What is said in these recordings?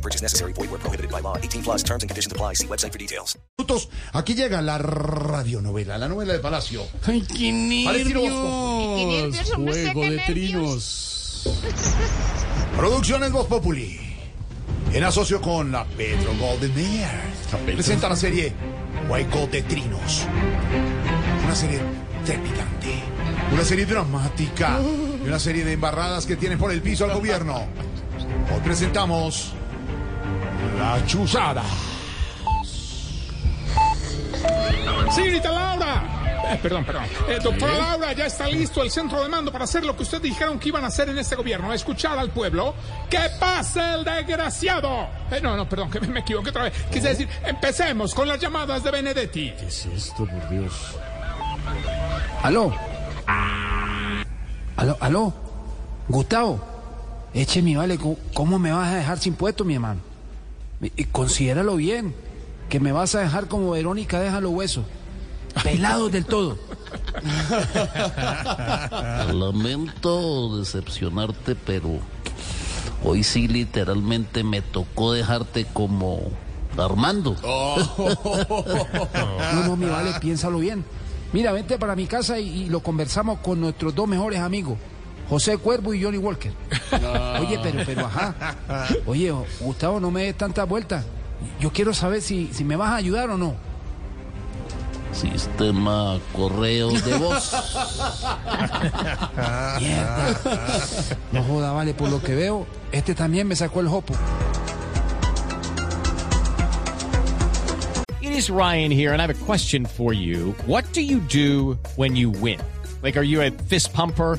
No purchase necessary. Void where prohibited by law. 18 plus terms and conditions apply. See website for details. Aquí llega la radionovela, la novela de Palacio. ¡Ay, qué nervios! Juego de trinos. Producciones Voz Populi. En asocio con la Pedro Golden Mayer. Presenta la serie Juego de Trinos. Una serie trepidante. Una serie dramática. Y una serie de embarradas que tienen por el piso al gobierno. Hoy presentamos La Chuzada. Señorita Laura. Eh, perdón, perdón. Eh, doctora Laura, ya está listo el centro de mando para hacer lo que ustedes dijeron que iban a hacer en este gobierno, escuchar al pueblo. ¡Que pase el desgraciado! Eh, no, no, perdón, que me, me equivoqué otra vez. Quise decir, empecemos con las llamadas de Benedetti. ¿Qué es esto, por Dios? ¿Aló? ¿Aló? ¿Aló? Gustavo, eche mi vale, ¿cómo- ¿cómo me vas a dejar sin puesto, mi hermano? Y- Considéralo bien, que me vas a dejar como Verónica deja los huesos, pelados del todo. Lamento decepcionarte, pero hoy sí literalmente me tocó dejarte como Armando. No, no, mi vale, piénsalo bien. Mira, vente para mi casa y, y lo conversamos con nuestros dos mejores amigos, José Cuervo y Johnny Walker. Oye, pero, pero, ajá. Oye, Gustavo, no me des tantas vueltas. Yo quiero saber si, si me vas a ayudar o no. Sistema correos de voz. Mierda. No joda, vale, por lo que veo, este también me sacó el jopo. It is Ryan here, and I have a question for you. What do you do when you win? Like, are you a fist pumper?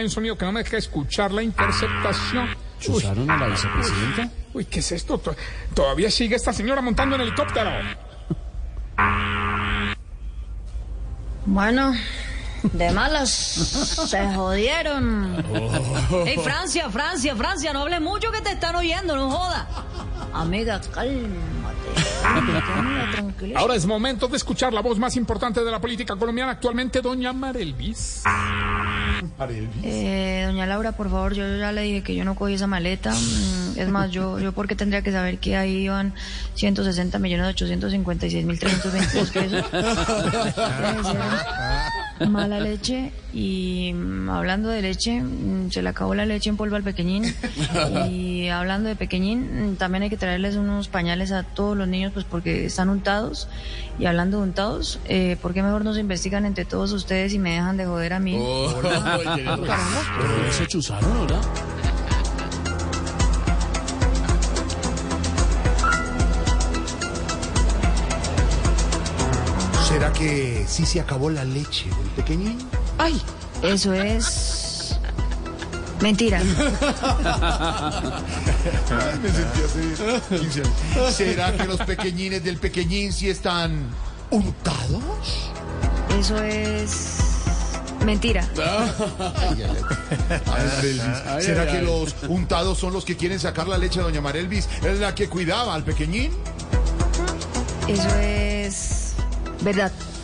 hay un sonido que no me deja escuchar la interceptación. Uy, ¿Chuzaron a la vicepresidenta? uy, ¿qué es esto? To- Todavía sigue esta señora montando en helicóptero. Bueno, de malas, se jodieron. Hey, Francia, Francia, Francia, no hables mucho que te están oyendo, no joda. Amiga, cálmate. Ahora es momento de escuchar la voz más importante de la política colombiana actualmente, doña Marelvis. Eh, doña Laura, por favor, yo ya le dije que yo no cogí esa maleta. Mm, Es más, yo, yo porque tendría que saber que ahí iban 160 millones 856 mil 322 pesos. Mala leche y mm, hablando de leche, mm, se le acabó la leche en polvo al pequeñín y hablando de pequeñín, mm, también hay que traerles unos pañales a todos los niños pues porque están untados y hablando de untados, eh, ¿por qué mejor no se investigan entre todos ustedes y me dejan de joder a mí? Chuzaron, ¿verdad? ¿Será que sí se acabó la leche del pequeñín? Ay, eso es mentira. Me sentí hace 15 años. ¿Será que los pequeñines del pequeñín sí están untados? Eso es mentira. ¿Será que los untados son los que quieren sacar la leche de doña Marelvis? ¿Es la que cuidaba al pequeñín? Eso es verdad.